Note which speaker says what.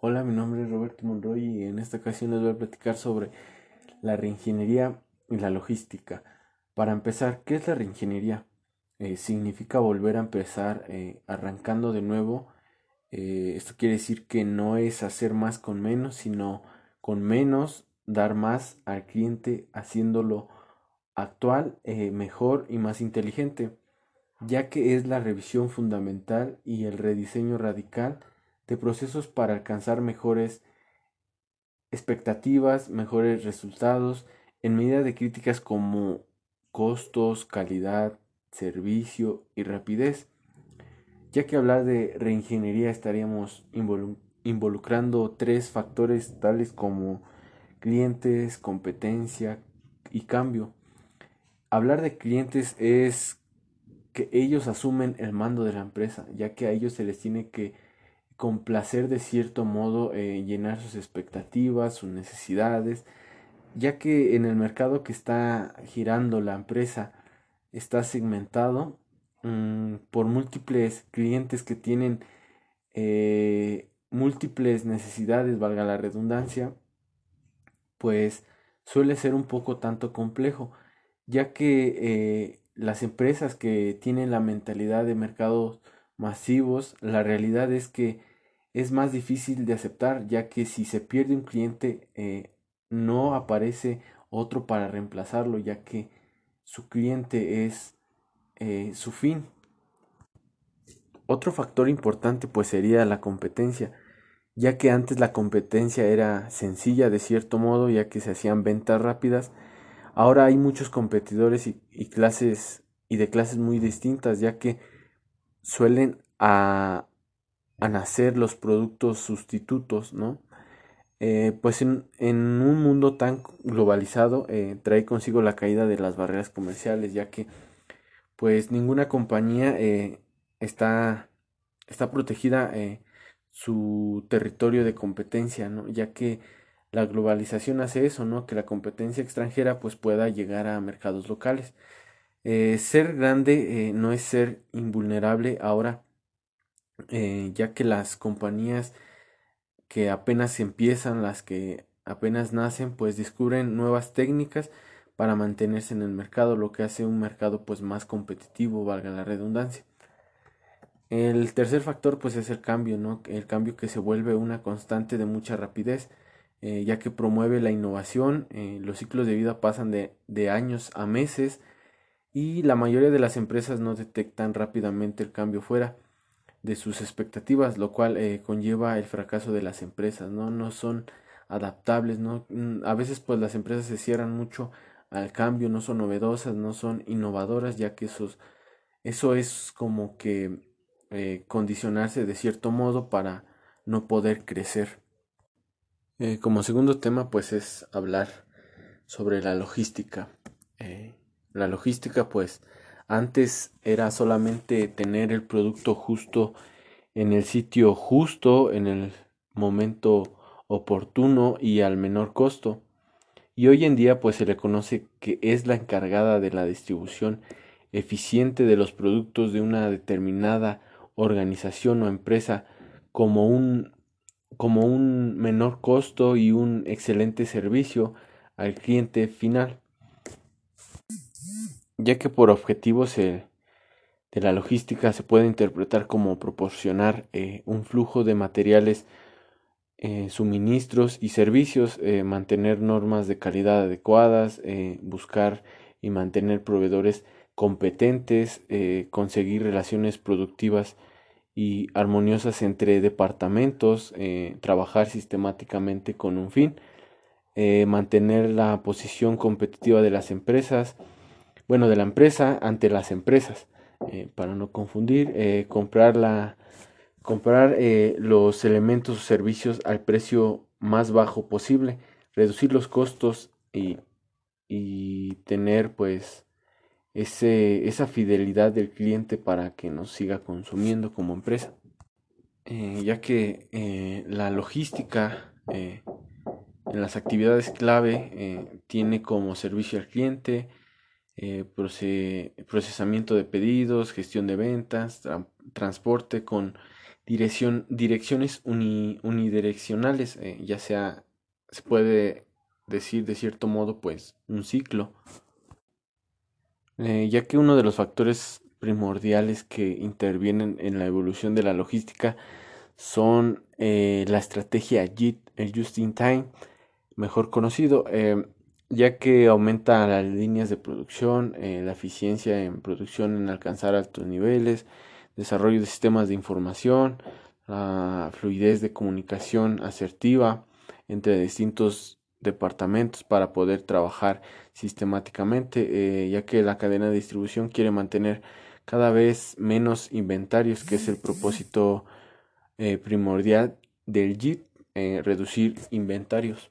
Speaker 1: Hola, mi nombre es Roberto Monroy y en esta ocasión les voy a platicar sobre la reingeniería y la logística. Para empezar, ¿qué es la reingeniería? Eh, significa volver a empezar eh, arrancando de nuevo. Eh, esto quiere decir que no es hacer más con menos, sino con menos dar más al cliente haciéndolo actual, mejor y más inteligente, ya que es la revisión fundamental y el rediseño radical de procesos para alcanzar mejores expectativas, mejores resultados, en medida de críticas como costos, calidad, servicio y rapidez. Ya que hablar de reingeniería estaríamos involucrando tres factores tales como clientes, competencia y cambio. Hablar de clientes es que ellos asumen el mando de la empresa, ya que a ellos se les tiene que complacer de cierto modo, eh, llenar sus expectativas, sus necesidades, ya que en el mercado que está girando la empresa está segmentado mm, por múltiples clientes que tienen eh, múltiples necesidades, valga la redundancia, pues suele ser un poco tanto complejo, ya que eh, las empresas que tienen la mentalidad de mercados masivos, la realidad es que es más difícil de aceptar, ya que si se pierde un cliente, eh, no aparece otro para reemplazarlo, ya que su cliente es eh, su fin. Otro factor importante pues sería la competencia, ya que antes la competencia era sencilla de cierto modo, ya que se hacían ventas rápidas. Ahora hay muchos competidores y clases y de clases muy distintas, ya que suelen a, nacer los productos sustitutos, ¿no? Eh, pues en, un mundo tan globalizado eh, trae consigo la caída de las barreras comerciales, ya que pues ninguna compañía eh, está, está protegida su territorio de competencia, ¿no? Ya que la globalización hace eso, ¿no? Que la competencia extranjera pues pueda llegar a mercados locales. Ser grande no es ser invulnerable ahora eh, ya que las compañías que apenas empiezan, las que apenas nacen, pues descubren nuevas técnicas para mantenerse en el mercado, lo que hace un mercado pues más competitivo, valga la redundancia. El tercer factor pues es el cambio, ¿no? El cambio que se vuelve una constante de mucha rapidez, eh, ya que promueve la innovación, eh, los ciclos de vida pasan de, de años a meses y la mayoría de las empresas no detectan rápidamente el cambio fuera de sus expectativas, lo cual eh, conlleva el fracaso de las empresas, ¿no? No son adaptables, ¿no? Mm, a veces pues las empresas se cierran mucho al cambio, no son novedosas, no son innovadoras, ya que esos, eso es como que eh, condicionarse de cierto modo para no poder crecer. Eh, como segundo tema pues es hablar sobre la logística. La logística pues antes era solamente tener el producto justo en el sitio justo, en el momento oportuno y al menor costo. Y hoy en día pues se le conoce que es la encargada de la distribución eficiente de los productos de una determinada organización o empresa como un como un menor costo y un excelente servicio al cliente final ya que por objetivos de la logística se puede interpretar como proporcionar eh, un flujo de materiales, eh, suministros y servicios, eh, mantener normas de calidad adecuadas, buscar y mantener proveedores competentes, conseguir relaciones productivas y armoniosas entre departamentos, trabajar sistemáticamente con un fin, mantener la posición competitiva de las empresas, bueno, de la empresa ante las empresas, eh, para no confundir, eh, comprar, la, comprar eh, los elementos o servicios al precio más bajo posible, reducir los costos y, y tener pues ese, esa fidelidad del cliente para que nos siga consumiendo como empresa. ya que la logística en las actividades clave tiene como servicio al cliente, eh, procesamiento de pedidos, gestión de ventas, transporte con dirección, direcciones unidireccionales, eh, ya sea, se puede decir de cierto modo, pues un ciclo, eh, ya que uno de los factores primordiales que intervienen en la evolución de la logística son la estrategia JIT, el Just in Time, mejor conocido, ya que aumenta las líneas de producción, la eficiencia en producción en alcanzar altos niveles, desarrollo de sistemas de información, la fluidez de comunicación asertiva entre distintos departamentos para poder trabajar sistemáticamente, eh, ya que la cadena de distribución quiere mantener cada vez menos inventarios, que es el propósito eh, primordial del JIT, eh, reducir inventarios.